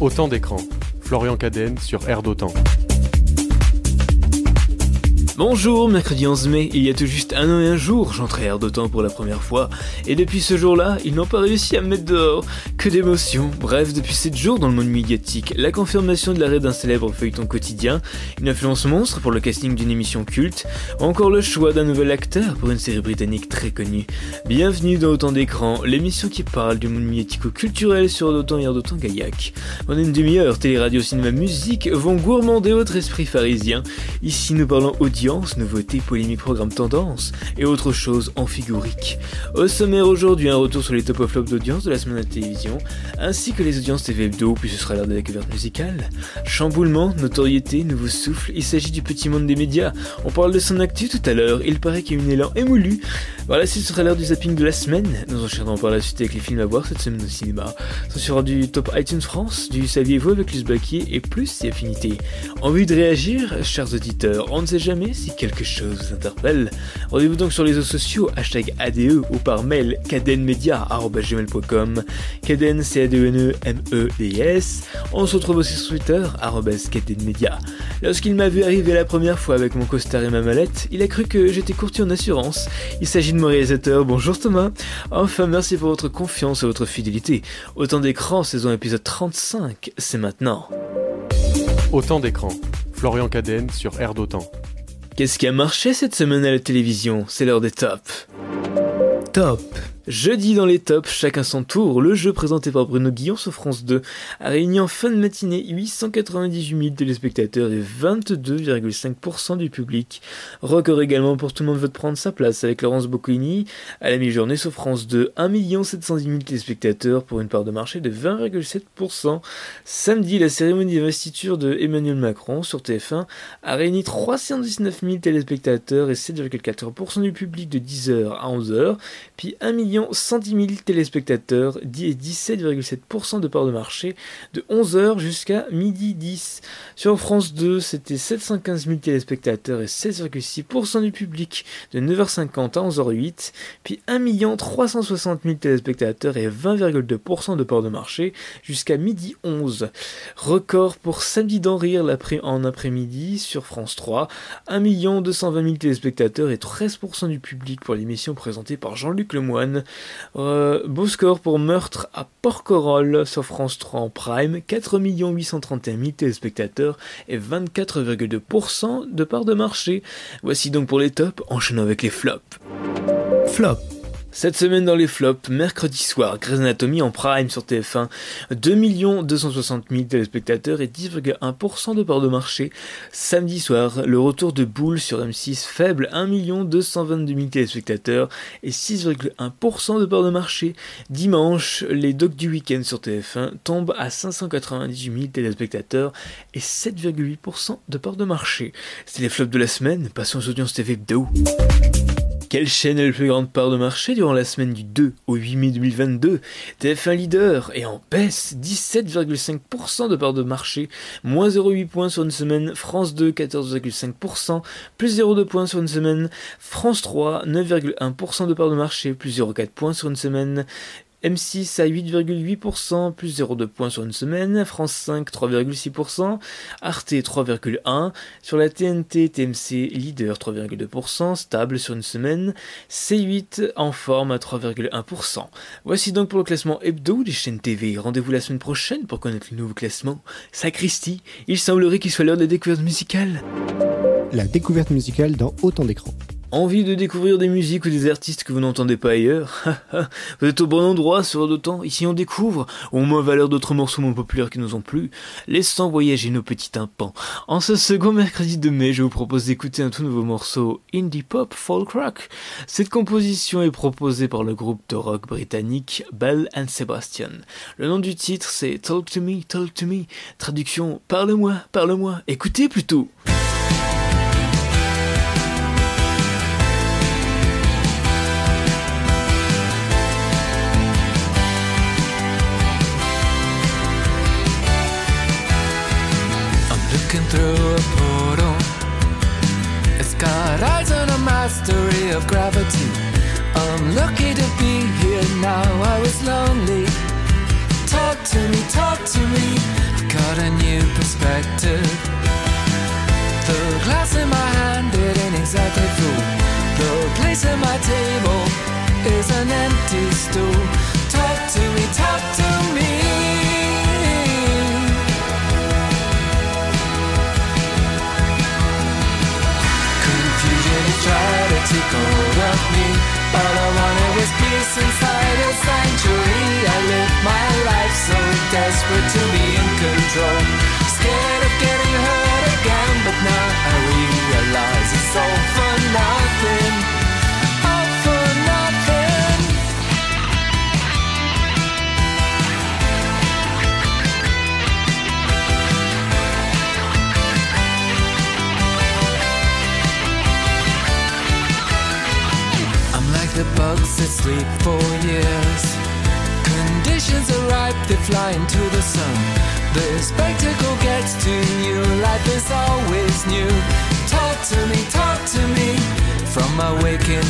Autant d'écran. Florian Cadenne sur Air d'Autant. Bonjour, mercredi 11 mai, il y a tout juste un an et un jour, j'entrais à d'autant pour la première fois, et depuis ce jour-là, ils n'ont pas réussi à me mettre dehors. Que d'émotions. Bref, depuis 7 jours dans le monde médiatique, la confirmation de l'arrêt d'un célèbre feuilleton quotidien, une influence monstre pour le casting d'une émission culte, ou encore le choix d'un nouvel acteur pour une série britannique très connue. Bienvenue dans Autant d'écran, l'émission qui parle du monde médiatico-culturel sur Autant et d'Autant Gaillac. En une demi-heure, télé, radio, cinéma, musique vont gourmander votre esprit pharisien. Ici, nous parlons audio nouveautés, polémiques, programmes tendance et autres choses en figurique. Au sommaire aujourd'hui, un retour sur les top of flop d'audience de la semaine de la télévision, ainsi que les audiences TV hebdo, puis ce sera l'heure de la découverte musicale. Chamboulement, notoriété, nouveau souffle, il s'agit du petit monde des médias. On parle de son actu tout à l'heure, il paraît qu'il y a une élan émoulu. Voilà, ce sera l'heure du zapping de la semaine. Nous enchaînerons par la suite avec les films à voir cette semaine au cinéma. Ce sera du top iTunes France, du Saviez-vous avec Luce Baquier et plus si affinité. Envie de réagir, chers auditeurs, on ne sait jamais si quelque chose vous interpelle, rendez-vous donc sur les réseaux sociaux, hashtag ADE ou par mail cadenmedia.gmail.com Caden, c a d e n e m e d s On se retrouve aussi sur Twitter, cadenmedia. Lorsqu'il m'a vu arriver la première fois avec mon costard et ma mallette, il a cru que j'étais courtier en assurance. Il s'agit de mon réalisateur, bonjour Thomas. Enfin, merci pour votre confiance et votre fidélité. Autant d'écran, saison épisode 35, c'est maintenant. Autant d'écran. Florian Cadenne sur Air d'Autant. Qu'est-ce qui a marché cette semaine à la télévision? C'est l'heure des tops. Top Jeudi dans les tops, chacun son tour, le jeu présenté par Bruno Guillon sur France 2 a réuni en fin de matinée 898 000 téléspectateurs et 22,5% du public. Record également pour tout le monde veut prendre sa place avec Laurence Boccolini à la mi-journée sur France 2, 1 710 000 téléspectateurs pour une part de marché de 20,7%. Samedi, la cérémonie d'investiture de Emmanuel Macron sur TF1 a réuni 319 000 téléspectateurs et 7,4% du public de 10h à 11h, puis 1 million 110 000 téléspectateurs et 17,7% de part de marché de 11h jusqu'à midi 10. Sur France 2, c'était 715 000 téléspectateurs et 16,6% du public de 9h50 à 11h08, puis 1 360 000 téléspectateurs et 20,2% de part de marché jusqu'à midi 11. Record pour Samedi d'en rire en après-midi sur France 3, 1 220 000 téléspectateurs et 13% du public pour l'émission présentée par Jean-Luc Lemoine euh, beau score pour Meurtre à Porquerolles sur France 3 en prime, 4 831 000 téléspectateurs et 24,2% de part de marché. Voici donc pour les tops, enchaînons avec les flops. Flop cette semaine dans les flops, mercredi soir, Grey's Anatomy en prime sur TF1, 2 260 000 téléspectateurs et 10,1% de part de marché. Samedi soir, le retour de Boule sur M6 faible, 1 222 000 téléspectateurs et 6,1% de part de marché. Dimanche, les docs du week-end sur TF1 tombent à 598 000 téléspectateurs et 7,8% de part de marché. C'est les flops de la semaine, passons aux audiences TV Bdo. Quelle chaîne est la plus grande part de marché durant la semaine du 2 au 8 mai 2022 TF1 leader et en baisse, 17,5% de part de marché, moins 0,8 points sur une semaine, France 2 14,5%, plus 0,2 points sur une semaine, France 3 9,1% de part de marché, plus 0,4 points sur une semaine, M6 à 8,8%, plus 0,2 points sur une semaine, France 5 3,6%, Arte 3,1%, sur la TNT TMC leader 3,2%, stable sur une semaine, C8 en forme à 3,1%. Voici donc pour le classement hebdo des chaînes TV. Rendez-vous la semaine prochaine pour connaître le nouveau classement. Sacristi, il semblerait qu'il soit l'heure de la découverte musicale. La découverte musicale dans autant d'écrans. Envie de découvrir des musiques ou des artistes que vous n'entendez pas ailleurs Vous êtes au bon endroit sur temps. Ici on découvre, au moins valeur d'autres morceaux moins populaires qui nous ont plu, laissant voyager nos petits tympans. En ce second mercredi de mai, je vous propose d'écouter un tout nouveau morceau indie pop folk rock. Cette composition est proposée par le groupe de rock britannique Bell and Sebastian. Le nom du titre c'est Talk to Me, Talk to Me. Traduction Parle-moi, parle-moi, écoutez plutôt. Through a portal. It's got eyes and a mastery of gravity. I'm lucky to be here now. I was lonely. Talk to me, talk to me. I've got a new perspective. The glass in my hand didn't exactly fool. The place at my table is an empty stool. Talk to me, talk to me. Hold of me. All I wanted was peace inside a sanctuary. I lived my life so desperate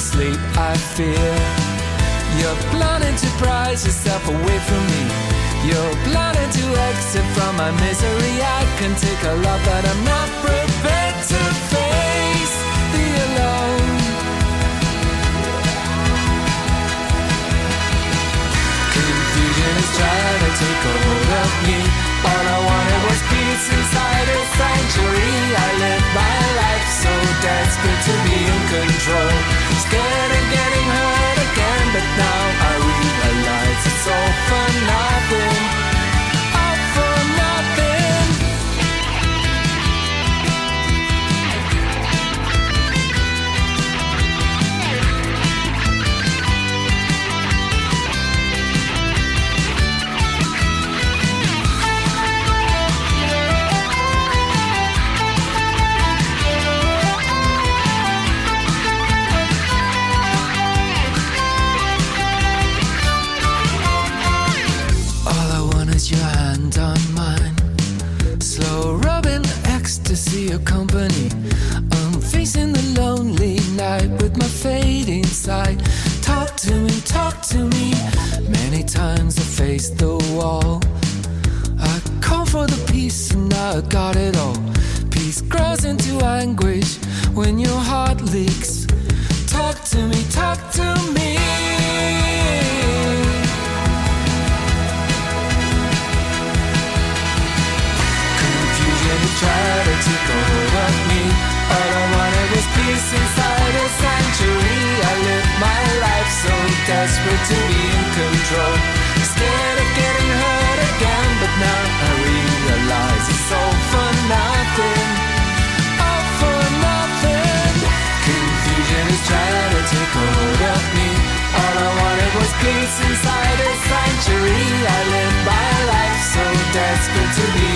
sleep, I fear. You're planning to prize yourself away from me. You're planning to exit from my misery. I can take a lot, but I'm not prepared I'm facing the lonely night with my fading sight. Talk to me, talk to me. Many times I faced the wall. I call for the peace and I got it all. Peace grows into anguish when your heart leaks. Talk to me, talk to me. Trying to take a hold of me. All I wanted was peace inside a sanctuary. I lived my life so desperate to be in control. Scared of getting hurt again, but now I realize it's all for nothing. All for nothing. Confusion is trying to take hold of me. All I wanted was peace inside a sanctuary. I lived my life so desperate to be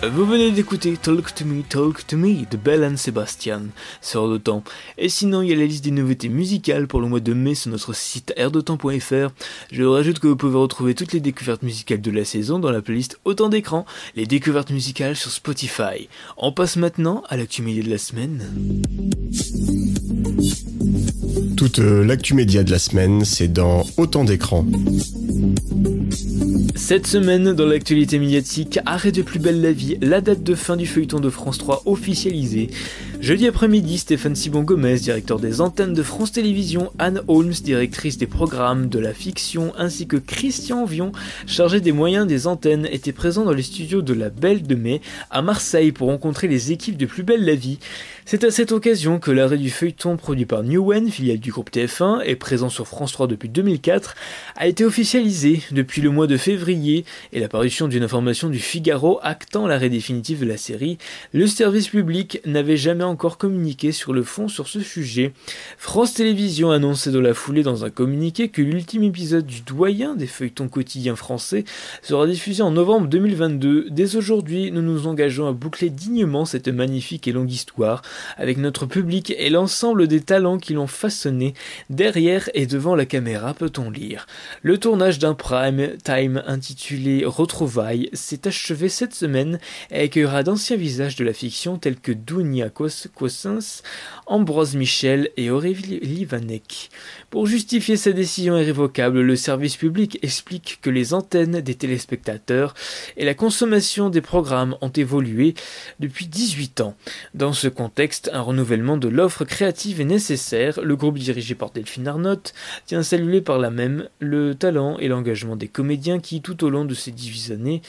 Vous venez d'écouter Talk to Me, Talk to Me de Belle and Sebastian sur de temps. Et sinon, il y a la liste des nouveautés musicales pour le mois de mai sur notre site airdetemps.fr. Je rajoute que vous pouvez retrouver toutes les découvertes musicales de la saison dans la playlist Autant d'écran, les découvertes musicales sur Spotify. On passe maintenant à l'actu média de la semaine. Toute euh, l'actu média de la semaine, c'est dans Autant d'écran. Cette semaine, dans l'actualité médiatique, Arrêt de plus belle la vie, la date de fin du feuilleton de France 3 officialisée. Jeudi après-midi, Stéphane Sibon Gomez, directeur des antennes de France Télévisions, Anne Holmes, directrice des programmes de la fiction, ainsi que Christian Vion, chargé des moyens des antennes, étaient présents dans les studios de La Belle de Mai à Marseille pour rencontrer les équipes de Plus belle la vie. C'est à cette occasion que l'arrêt du feuilleton produit par Newen, filiale du groupe TF1 et présent sur France 3 depuis 2004, a été officialisé depuis le mois de février et l'apparition d'une information du Figaro actant l'arrêt définitif de la série. Le service public n'avait jamais encore communiqué sur le fond sur ce sujet. France Télévisions annonçait dans la foulée dans un communiqué que l'ultime épisode du doyen des feuilletons quotidiens français sera diffusé en novembre 2022. Dès aujourd'hui, nous nous engageons à boucler dignement cette magnifique et longue histoire avec notre public et l'ensemble des talents qui l'ont façonné. Derrière et devant la caméra peut-on lire. Le tournage d'un prime time intitulé Retrouvailles s'est achevé cette semaine et accueillera d'anciens visages de la fiction tels que Dounia Cossens, Ambroise Michel et Aurélie Livanek. Pour justifier sa décision irrévocable, le service public explique que les antennes des téléspectateurs et la consommation des programmes ont évolué depuis 18 ans. Dans ce contexte, un renouvellement de l'offre créative est nécessaire. Le groupe dirigé par Delphine Arnott tient à saluer par là même le talent et l'engagement des comédiens qui, tout au long de ces 18 années,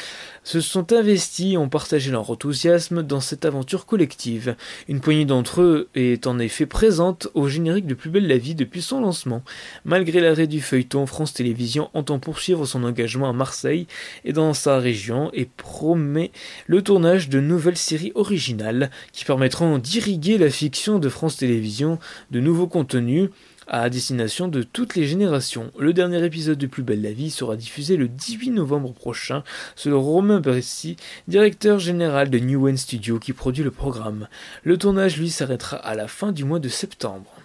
se sont investis et ont partagé leur enthousiasme dans cette aventure collective. Une poignée d'entre eux est en effet présente au générique de Plus belle la vie depuis son lancement. Malgré l'arrêt du feuilleton, France Télévisions entend poursuivre son engagement à Marseille et dans sa région et promet le tournage de nouvelles séries originales qui permettront la fiction de France Télévisions de nouveaux contenus à destination de toutes les générations. Le dernier épisode de Plus belle la vie sera diffusé le 18 novembre prochain selon Romain Bressi, directeur général de New One Studio qui produit le programme. Le tournage lui s'arrêtera à la fin du mois de septembre.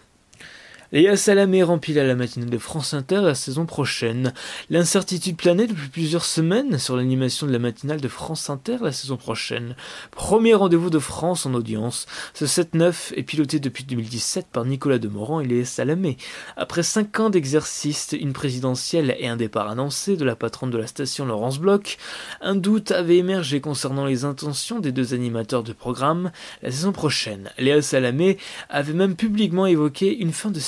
Léa Salamé remplit la matinale de France Inter la saison prochaine. L'incertitude planait depuis plusieurs semaines sur l'animation de la matinale de France Inter la saison prochaine. Premier rendez-vous de France en audience. Ce 7-9 est piloté depuis 2017 par Nicolas Demorand et Léa Salamé. Après cinq ans d'exercice, une présidentielle et un départ annoncé de la patronne de la station Laurence Bloch, un doute avait émergé concernant les intentions des deux animateurs de programme la saison prochaine. Léa Salamé avait même publiquement évoqué une fin de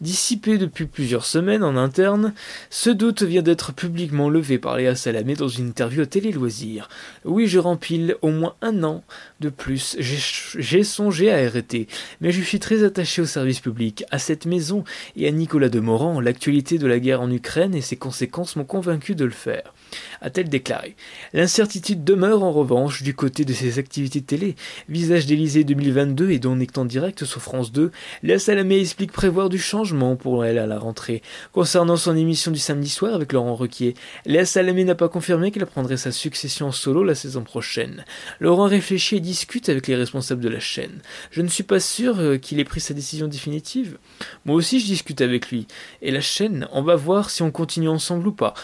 Dissipé depuis plusieurs semaines en interne, ce doute vient d'être publiquement levé par Léa Salamé dans une interview à Télé Loisirs. Oui, je rempile au moins un an de plus. J'ai songé à arrêter, mais je suis très attaché au service public, à cette maison et à Nicolas Demorand. L'actualité de la guerre en Ukraine et ses conséquences m'ont convaincu de le faire a-t-elle déclaré. L'incertitude demeure en revanche du côté de ses activités télé. Visage d'Élysée 2022 et dont en direct sur France 2, Léa Salamé explique prévoir du changement pour elle à la rentrée. Concernant son émission du samedi soir avec Laurent Requier, Léa Salamé n'a pas confirmé qu'elle prendrait sa succession solo la saison prochaine. Laurent réfléchit et discute avec les responsables de la chaîne. Je ne suis pas sûr euh, qu'il ait pris sa décision définitive. Moi aussi je discute avec lui. Et la chaîne, on va voir si on continue ensemble ou pas.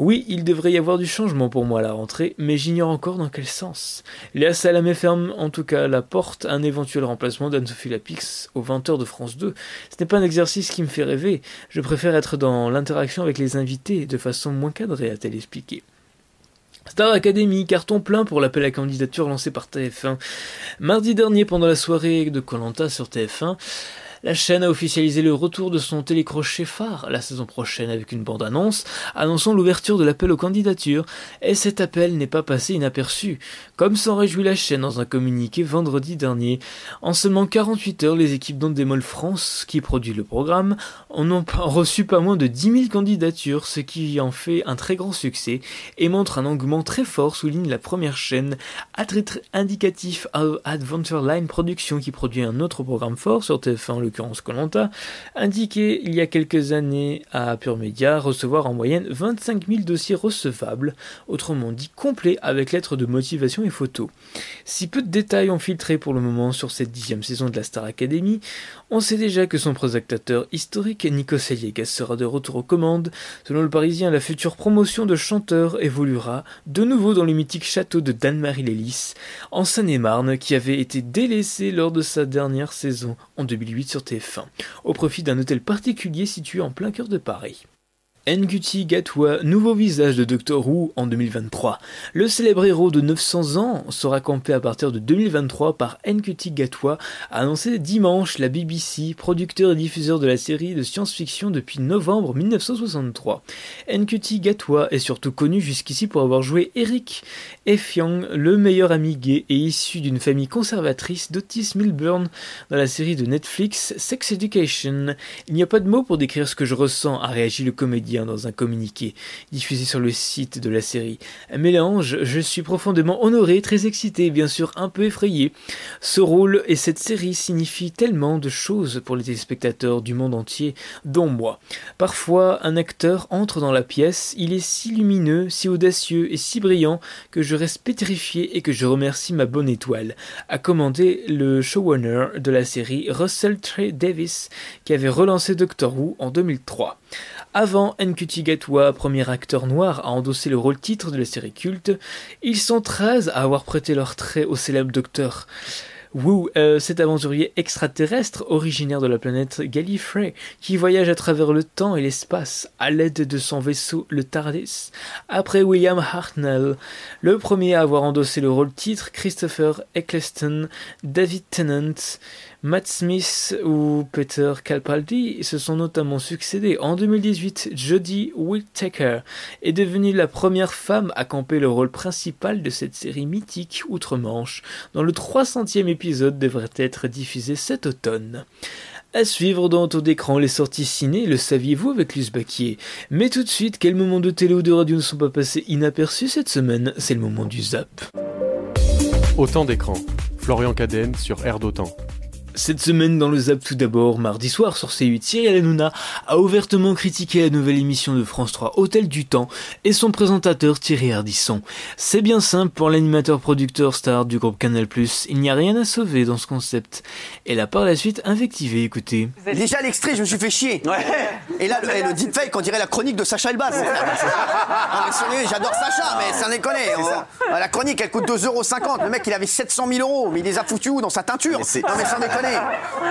Oui, il devrait y avoir du changement pour moi à la rentrée, mais j'ignore encore dans quel sens. Léa Salamé ferme en tout cas la porte à un éventuel remplacement d'Anne-Sophie Lapix aux 20h de France 2. Ce n'est pas un exercice qui me fait rêver, je préfère être dans l'interaction avec les invités de façon moins cadrée, a-t-elle expliqué. Star Academy, carton plein pour l'appel à candidature lancé par TF1. Mardi dernier, pendant la soirée de Colanta sur TF1, la chaîne a officialisé le retour de son télécrochet phare la saison prochaine avec une bande-annonce annonçant l'ouverture de l'appel aux candidatures, et cet appel n'est pas passé inaperçu, comme s'en réjouit la chaîne dans un communiqué vendredi dernier. En seulement 48 heures, les équipes d'Ondemol France, qui produit le programme, en ont reçu pas moins de 10 000 candidatures, ce qui en fait un très grand succès, et montre un engouement très fort, souligne la première chaîne, indicatif à Adventure Line Production qui produit un autre programme fort sur TF1, l'occurrence Colanta, indiquait il y a quelques années à Pure Media recevoir en moyenne 25 000 dossiers recevables, autrement dit complets avec lettres de motivation et photos. Si peu de détails ont filtré pour le moment sur cette dixième saison de la Star Academy, on sait déjà que son présentateur historique Nico Seliegas sera de retour aux commandes. Selon le Parisien, la future promotion de chanteur évoluera de nouveau dans le mythique château de Dan-Marie Lélis, en Seine-et-Marne, qui avait été délaissé lors de sa dernière saison en 2008 sur TF1, au profit d'un hôtel particulier situé en plein cœur de Paris. Nguti Gatwa, nouveau visage de Doctor Who en 2023. Le célèbre héros de 900 ans sera campé à partir de 2023 par Nkuti Gatwa, annoncé dimanche la BBC, producteur et diffuseur de la série de science-fiction depuis novembre 1963. Nkuti Gatwa est surtout connu jusqu'ici pour avoir joué Eric Effiong, le meilleur ami gay et issu d'une famille conservatrice d'Otis Milburn dans la série de Netflix Sex Education. Il n'y a pas de mots pour décrire ce que je ressens, a réagi le comédien dans un communiqué diffusé sur le site de la série. Mélange, je suis profondément honoré, très excité bien sûr un peu effrayé. Ce rôle et cette série signifient tellement de choses pour les téléspectateurs du monde entier, dont moi. Parfois, un acteur entre dans la pièce, il est si lumineux, si audacieux et si brillant que je reste pétrifié et que je remercie ma bonne étoile, a commandé le showrunner de la série Russell Trey Davis qui avait relancé Doctor Who en 2003. Avant Nkuti Gatwa, premier acteur noir à endosser le rôle titre de la série culte, ils sont 13 à avoir prêté leur trait au célèbre docteur. Wu, euh, cet aventurier extraterrestre originaire de la planète Gallifrey, qui voyage à travers le temps et l'espace à l'aide de son vaisseau le TARDIS. Après William Hartnell, le premier à avoir endossé le rôle titre, Christopher Eccleston, David Tennant, Matt Smith ou Peter Capaldi se sont notamment succédés. En 2018, Jodie Whittaker est devenue la première femme à camper le rôle principal de cette série mythique outre-Manche, dont le 300e épisode devrait être diffusé cet automne. À suivre dans Autour d'écran les sorties ciné, le saviez-vous avec Luce Baquier Mais tout de suite, quels moments de télé ou de radio ne sont pas passés inaperçus cette semaine? C'est le moment du zap. Autant d'écran. Florian Cadenne sur Air d'Autant. Cette semaine dans le Zap tout d'abord, mardi soir sur C8, Cyril Hanouna a ouvertement critiqué la nouvelle émission de France 3 Hôtel du Temps et son présentateur Thierry Ardisson. C'est bien simple pour l'animateur producteur star du groupe Canal+, il n'y a rien à sauver dans ce concept. Elle a par la suite invectivé, écoutez. Déjà l'extrait, je me suis fait chier. Et là, le, et le deepfake, on dirait la chronique de Sacha Elbaz. Non, mais sérieux, J'adore Sacha, mais ça déconne. On- La chronique, elle coûte 2,50€. Le mec, il avait 700 000 euros, mais il les a foutus où Dans sa teinture? Non, mais sans déconner.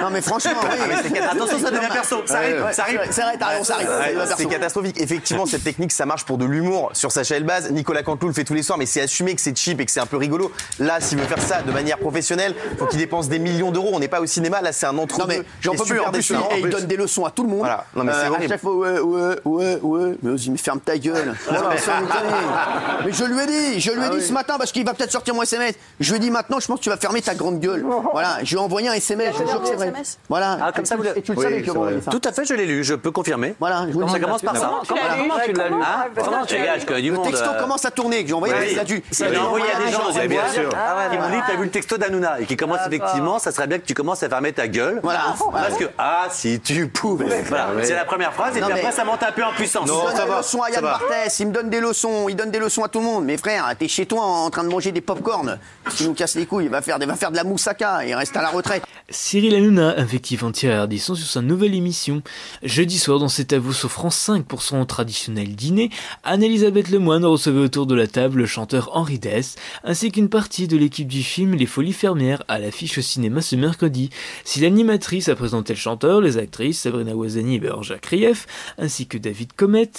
Non, mais franchement, oui. Attention, ça devient perso. Ça arrive, ça arrive. C'est vrai, t'as raison, ça arrive. C'est catastrophique. Effectivement, cette technique, ça marche pour de l'humour sur Sacha Elbaz. Nicolas Cantelou le fait tous les soirs, mais c'est assumé que c'est cheap et que c'est un peu rigolo. Là, s'il veut faire ça de manière professionnelle, faut qu'il dépense des millions d'euros. On n'est pas au cinéma. Là, c'est un entre Non mais j'en peux plus, et il donne des leçons à tout le monde. Voilà. Non, mais c'est Euh, horrible. chef, ouais, ouais, ouais, ouais. Mais vas-y, mais ferme ta gueule. Mais je lui ai dit, je lui ai dit ce matin, parce qu'il va peut-être sortir mon SMS. Je lui ai dit maintenant, je pense que tu vas fermer ta grande gueule. Voilà, je lui ai envoyé un SMS, je jure que c'est vrai. Voilà. Ah, comme ça, vous Et tu le Oui, savais que c'est vrai. ça. Tout à fait, je l'ai lu, je peux confirmer. Voilà, je vous le ça dis. commence par ça Comment tu l'as lu Comment tu gagnes que du Le monde texto euh, commence à tourner, que j'ai envoyé, oui. il a dû. Ça l'a envoyé à des gens, bien sûr. Qui m'ont dit que t'as vu le texto d'Anouna et qui commence effectivement, ça serait bien que tu commences à fermer ta gueule. Voilà. Parce que, ah, si tu pouvais. Voilà, c'est la première phrase et Non, puis mais- après ça monte un peu en puissance. Il donne des leçons à Yann Barthès, il me donne des leçons, il donne des leçons à tout le monde. Mais frère, t'es chez toi en train de manger des pop-corn. Tu nous casses les couilles, il va faire, il va faire de la moussaka et il reste à la retraite. Cyril Hanouna invective en Thierry Ardisson sur sa nouvelle émission. Jeudi soir, dans C'est à vous sur France 5 pour son traditionnel dîner, Anne-Elisabeth Lemoine recevait autour de la table le chanteur Henri Dess, ainsi qu'une partie de l'équipe du film Les Folies Fermières à l'affiche au cinéma ce mercredi. Si l'animatrice a présenté le chanteur, les actrices Sabrina Ouazani et Berger Krief, ainsi que David Comet,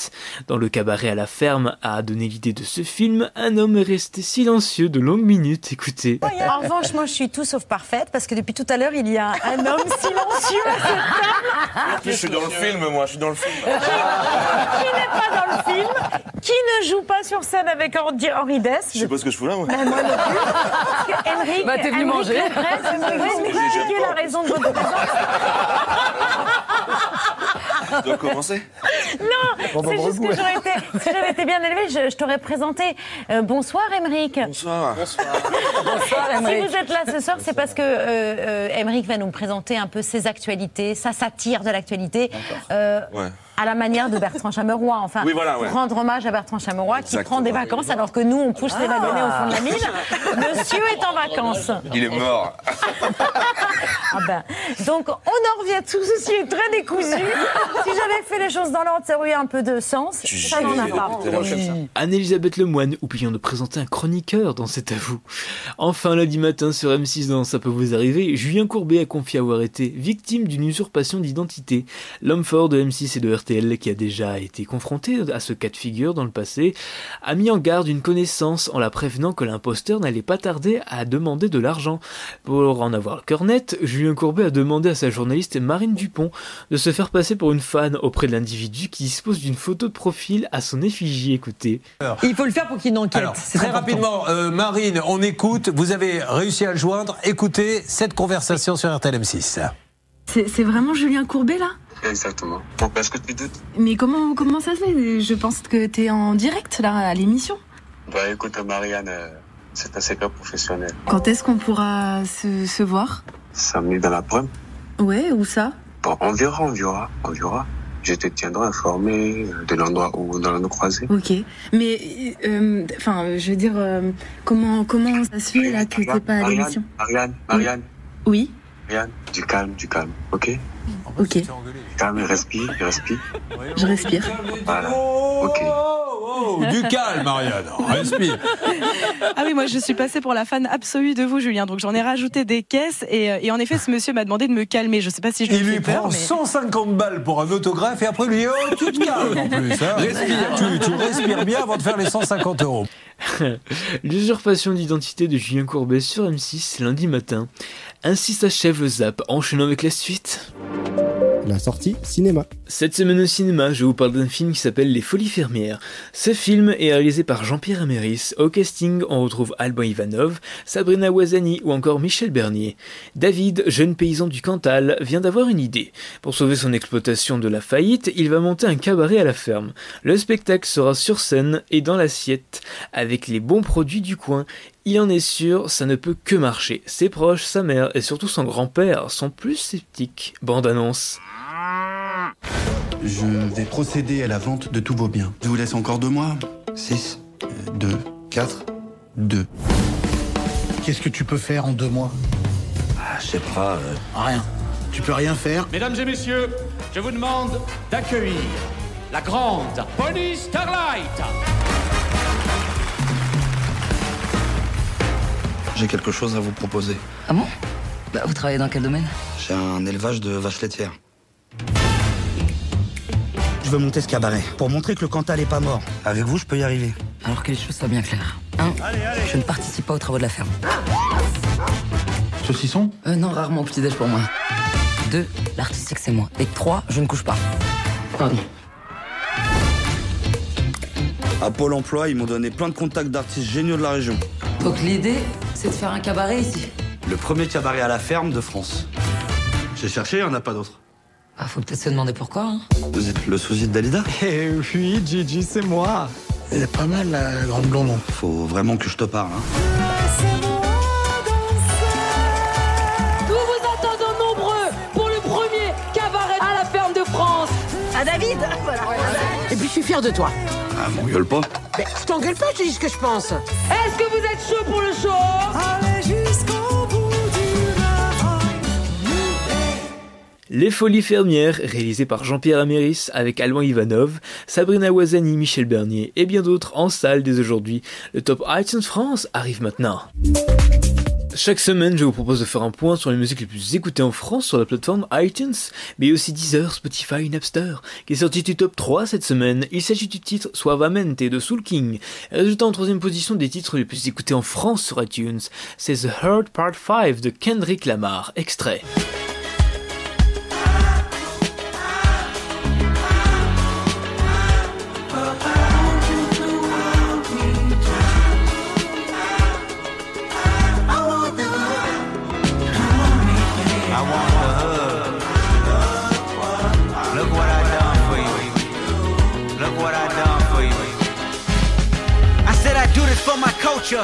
dans le cabaret à la ferme a donné l'idée de ce film, un homme est resté silencieux de longues minutes, écoutez. En revanche, moi, je suis tout sauf parfaite parce que depuis tout à l'heure, il y a un homme silencieux à cette table Je suis dans le film, moi, je suis dans le film. qui n'est pas dans le film, qui ne joue pas sur scène avec Henri Henri Dess. Je sais pas ce que je fous là, moi. Ben, moi non plus. Parce que Henrik, Bah, t'es venu manger. Vous expliquer la raison de votre présence? Dois commencer. Non, c'est juste que j'aurais été, si j'avais été bien élevée, je, je t'aurais présenté. Euh, bonsoir, Émeric. Bonsoir. Si vous êtes là ce soir, c'est parce que euh, euh, va nous présenter un peu ses actualités, sa satire de l'actualité, euh, Ouais. À la manière de Bertrand Chameroy. Enfin, Oui, voilà, pour ouais. rendre hommage à Bertrand Chameroy qui prend des vacances alors que nous, on pousse les wagonnets au fond de la mine. Monsieur est en vacances. Il est mort. Ah ben, donc, on en revient. Tout ceci est très décousu. Si j'avais fait les choses dans l'ordre, ça aurait eu un peu de sens. Ça n'en a pas. Anne-Elisabeth Lemoine, oublions de présenter un chroniqueur dans cet avou. Enfin, lundi matin sur M6 dans Ça peut vous arriver, Julien Courbet a confié avoir été victime d'une usurpation d'identité. L'homme fort de M6 et de RT RTL, qui a déjà été confronté à ce cas de figure dans le passé, a mis en garde une connaissance en la prévenant que l'imposteur n'allait pas tarder à demander de l'argent. Pour en avoir le cœur net, Julien Courbet a demandé à sa journaliste Marine Dupont de se faire passer pour une fan auprès de l'individu qui dispose d'une photo de profil à son effigie. Écoutez. Il faut le faire pour qu'il enquête. Alors, très important. rapidement, euh, Marine, on écoute. Vous avez réussi à le joindre. Écoutez cette conversation sur RTL M6. C'est c'est vraiment Julien Courbet là? Exactement. Pourquoi est-ce que tu doutes Mais comment, comment ça se fait? Je pense que t'es en direct là à l'émission. Bah écoute, Marianne, euh, c'est un secret professionnel. Quand est-ce qu'on pourra se, se voir? Samedi dans la brume. Ouais, où ça? Bon, on verra, on verra, on verra. Je te tiendrai informé euh, de l'endroit où nous allons nous croiser. Ok. Mais, euh, enfin, je veux dire, euh, comment, comment ça se fait là que t'es pas à l'émission? Marianne, Marianne, Oui, Marianne, du calme, du calme, ok ok. Calme, respire, respire. Je respire. Voilà, ok. Oh, du calme, Marianne. Respire. Ah oui, moi je suis passée pour la fan absolue de vous, Julien. Donc j'en ai rajouté des caisses et, euh, et en effet, ce monsieur m'a demandé de me calmer. Je sais pas si je lui Il lui peur, prend mais 150 balles pour un autographe et après il lui dit Oh, tu te calmes en plus. hein. Respire. Tu, tu respires bien avant de faire les 150 euros. L'usurpation d'identité de Julien Courbet sur M6 lundi matin. Ainsi s'achève le zap, enchaînant avec la suite. La sortie cinéma. Cette semaine au cinéma, je vous parle d'un film qui s'appelle Les Folies Fermières. Ce film est réalisé par Jean-Pierre Améris. Au casting, on retrouve Alban Ivanov, Sabrina Ouazani ou encore Michel Bernier. David, jeune paysan du Cantal, vient d'avoir une idée. Pour sauver son exploitation de la faillite, il va monter un cabaret à la ferme. Le spectacle sera sur scène et dans l'assiette, avec les bons produits du coin. Il en est sûr, ça ne peut que marcher. Ses proches, sa mère et surtout son grand-père sont plus sceptiques. Bande annonce. Je vais procéder à la vente de tous vos biens. Je vous laisse encore deux mois. 6, 2, 4, 2. Qu'est-ce que tu peux faire en deux mois? Ah, je sais pas. euh, Rien. Tu peux rien faire? Mesdames et messieurs, je vous demande d'accueillir la grande Bonnie Starlight. J'ai quelque chose à vous proposer. Ah bon? Bah, vous travaillez dans quel domaine? J'ai un élevage de vaches laitières. Je veux monter ce cabaret pour montrer que le Cantal est pas mort. Avec vous, je peux y arriver. Alors que les choses soient bien claires. Un, je ne participe pas aux travaux de la ferme. Saucisson? Euh, non, rarement au petit-déj pour moi. Deux, l'artistique c'est moi. Et trois, je ne couche pas. Pardon. À Pôle emploi, ils m'ont donné plein de contacts d'artistes géniaux de la région. Donc l'idée, c'est de faire un cabaret ici. Le premier cabaret à la ferme de France. J'ai cherché, il n'y en a pas d'autre. Ah, faut peut-être se demander pourquoi. Hein. Vous êtes le sosie de Dalida? Eh oui, Gigi, c'est moi. Elle est pas mal, la grande blonde. Faut vraiment que je te parle. Hein. Nous vous attendons nombreux pour le premier cabaret à la ferme de France. Ah, David Et puis je suis fier de toi. Ah, m'engueule pas. Mais je t'engueule pas, je te dis ce que je pense. Est-ce que vous êtes chaud pour le show Allez jusqu'au bout du. Les Folies Fermières, réalisé par Jean-Pierre Améris avec Alban Ivanov, Sabrina Ouazani, Michel Bernier et bien d'autres en salle dès aujourd'hui. Le top iTunes France arrive maintenant. Chaque semaine, je vous propose de faire un point sur les musiques les plus écoutées en France sur la plateforme iTunes, mais aussi Deezer, Spotify Napster, qui est sorti du top 3 cette semaine. Il s'agit du titre Suavemente de Soul King, résultat en troisième position des titres les plus écoutés en France sur iTunes. C'est The Hurt Part 5 de Kendrick Lamar, extrait.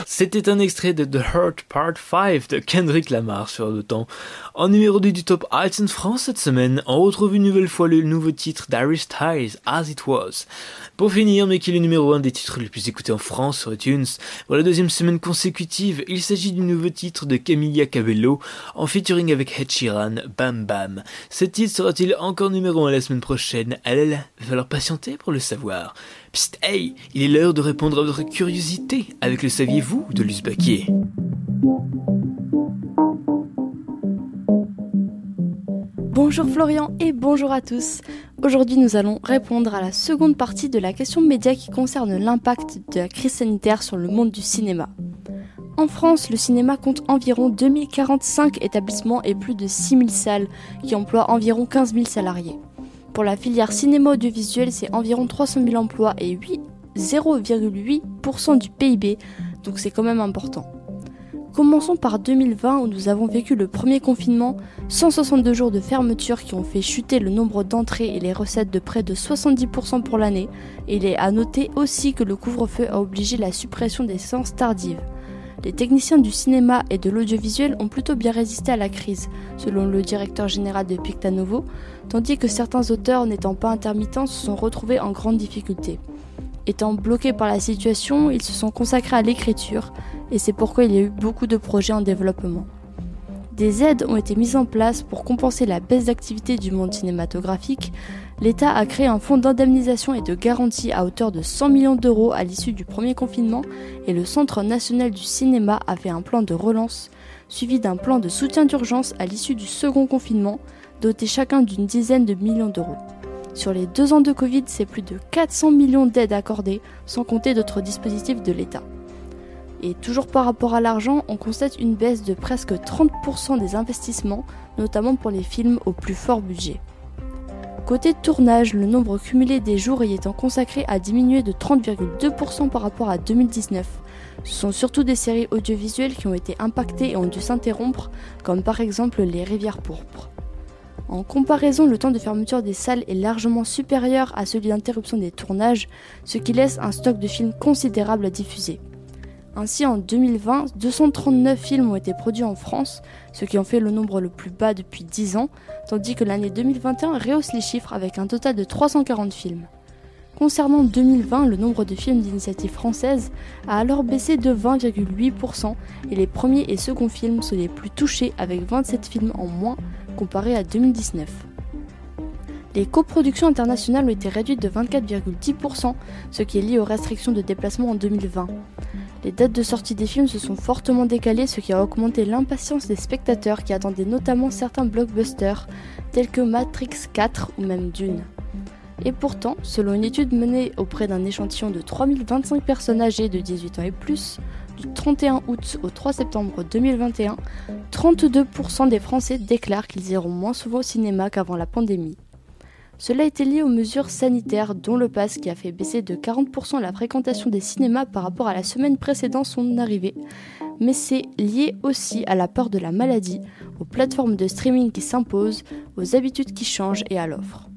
C'était un extrait de The Hurt Part 5 de Kendrick Lamar sur le temps. En numéro 2 du top iTunes France cette semaine, on retrouve une nouvelle fois le nouveau titre d'Harry Styles, As It Was. Pour finir, mais qui est le numéro 1 des titres les plus écoutés en France sur iTunes, pour la deuxième semaine consécutive, il s'agit du nouveau titre de Camilla Cabello, en featuring avec Ed Bam Bam. Ce titre sera-t-il encore numéro 1 la semaine prochaine? Là, va falloir patienter pour le savoir. Psst, hey, il est l'heure de répondre à votre curiosité avec le saviez-vous de Luce Baquier. Bonjour Florian et bonjour à tous. Aujourd'hui, nous allons répondre à la seconde partie de la question média qui concerne l'impact de la crise sanitaire sur le monde du cinéma. En France, le cinéma compte environ 2045 établissements et plus de 6000 salles qui emploient environ 15 000 salariés. Pour la filière cinéma audiovisuel, c'est environ 300 000 emplois et 8 0,8% du PIB, donc c'est quand même important. Commençons par 2020 où nous avons vécu le premier confinement, 162 jours de fermeture qui ont fait chuter le nombre d'entrées et les recettes de près de 70% pour l'année, il est à noter aussi que le couvre-feu a obligé la suppression des séances tardives. Les techniciens du cinéma et de l'audiovisuel ont plutôt bien résisté à la crise, selon le directeur général de Pictanovo, tandis que certains auteurs n'étant pas intermittents se sont retrouvés en grande difficulté. Étant bloqués par la situation, ils se sont consacrés à l'écriture, et c'est pourquoi il y a eu beaucoup de projets en développement. Des aides ont été mises en place pour compenser la baisse d'activité du monde cinématographique. L'État a créé un fonds d'indemnisation et de garantie à hauteur de 100 millions d'euros à l'issue du premier confinement et le Centre national du cinéma a fait un plan de relance suivi d'un plan de soutien d'urgence à l'issue du second confinement, doté chacun d'une dizaine de millions d'euros. Sur les deux ans de Covid, c'est plus de 400 millions d'aides accordées, sans compter d'autres dispositifs de l'État. Et toujours par rapport à l'argent, on constate une baisse de presque 30% des investissements, notamment pour les films au plus fort budget. Côté tournage, le nombre cumulé des jours y étant consacré a diminué de 30,2% par rapport à 2019. Ce sont surtout des séries audiovisuelles qui ont été impactées et ont dû s'interrompre, comme par exemple Les Rivières pourpres. En comparaison, le temps de fermeture des salles est largement supérieur à celui d'interruption des tournages, ce qui laisse un stock de films considérable à diffuser. Ainsi, en 2020, 239 films ont été produits en France, ce qui en fait le nombre le plus bas depuis 10 ans, tandis que l'année 2021 rehausse les chiffres avec un total de 340 films. Concernant 2020, le nombre de films d'initiative française a alors baissé de 20,8% et les premiers et seconds films sont les plus touchés avec 27 films en moins comparé à 2019. Les coproductions internationales ont été réduites de 24,10%, ce qui est lié aux restrictions de déplacement en 2020. Les dates de sortie des films se sont fortement décalées, ce qui a augmenté l'impatience des spectateurs qui attendaient notamment certains blockbusters tels que Matrix 4 ou même Dune. Et pourtant, selon une étude menée auprès d'un échantillon de 3025 personnes âgées de 18 ans et plus, du 31 août au 3 septembre 2021, 32% des Français déclarent qu'ils iront moins souvent au cinéma qu'avant la pandémie. Cela était lié aux mesures sanitaires, dont le pass qui a fait baisser de 40% la fréquentation des cinémas par rapport à la semaine précédant son arrivée. Mais c'est lié aussi à la peur de la maladie, aux plateformes de streaming qui s'imposent, aux habitudes qui changent et à l'offre.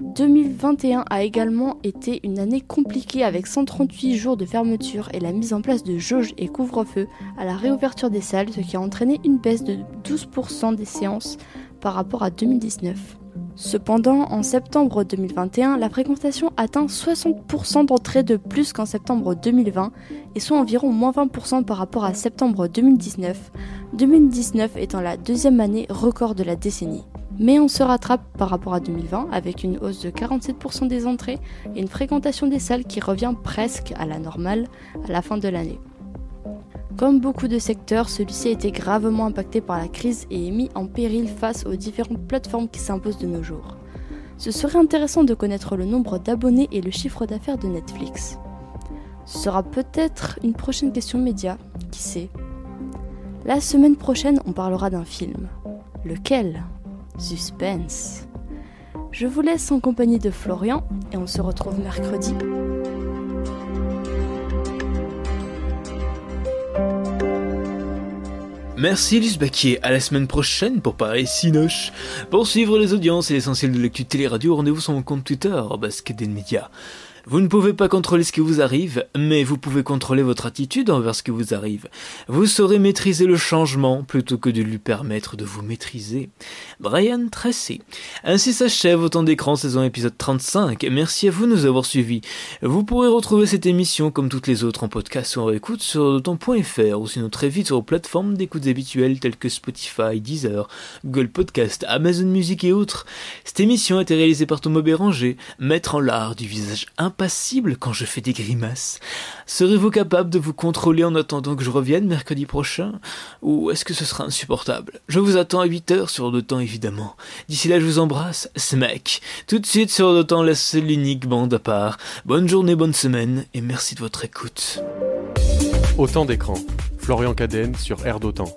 2021 a également été une année compliquée avec 138 jours de fermeture et la mise en place de jauges et couvre-feu à la réouverture des salles, ce qui a entraîné une baisse de 12% des séances par rapport à 2019. Cependant, en septembre 2021, la fréquentation atteint 60% d'entrées de plus qu'en septembre 2020 et soit environ moins 20% par rapport à septembre 2019, 2019 étant la deuxième année record de la décennie. Mais on se rattrape par rapport à 2020 avec une hausse de 47% des entrées et une fréquentation des salles qui revient presque à la normale à la fin de l'année. Comme beaucoup de secteurs, celui-ci a été gravement impacté par la crise et est mis en péril face aux différentes plateformes qui s'imposent de nos jours. Ce serait intéressant de connaître le nombre d'abonnés et le chiffre d'affaires de Netflix. Ce sera peut-être une prochaine question média, qui sait? La semaine prochaine, on parlera d'un film. Lequel? Suspense. Je vous laisse en compagnie de Florian et on se retrouve mercredi. Merci Luce Baquier, à la semaine prochaine pour parler Cinoche. Pour suivre les audiences et l'essentiel de l'actu télé-radio, rendez-vous sur mon compte Twitter, Basket des médias. Vous ne pouvez pas contrôler ce qui vous arrive, mais vous pouvez contrôler votre attitude envers ce qui vous arrive. Vous saurez maîtriser le changement plutôt que de lui permettre de vous maîtriser. Brian Tracy. Ainsi s'achève Autant d'écran saison épisode 35. Merci à vous de nous avoir suivis. Vous pourrez retrouver cette émission comme toutes les autres en podcast ou en écoute sur autant.fr ou sinon très vite sur vos plateformes d'écoute habituelles telles que Spotify, Deezer, Google Podcast, Amazon Music et autres. Cette émission a été réalisée par Thomas Béranger, maître en l'art du visage imparfait impassible quand je fais des grimaces. Serez-vous capable de vous contrôler en attendant que je revienne mercredi prochain? Ou est-ce que ce sera insupportable? Je vous attends à 8 heures sur de temps évidemment. D'ici là, je vous embrasse, smack. Tout de suite sur de temps, la seule unique bande à part. Bonne journée, bonne semaine, et merci de votre écoute. Autant d'écran. Florian Cadenne sur Air d'Otan.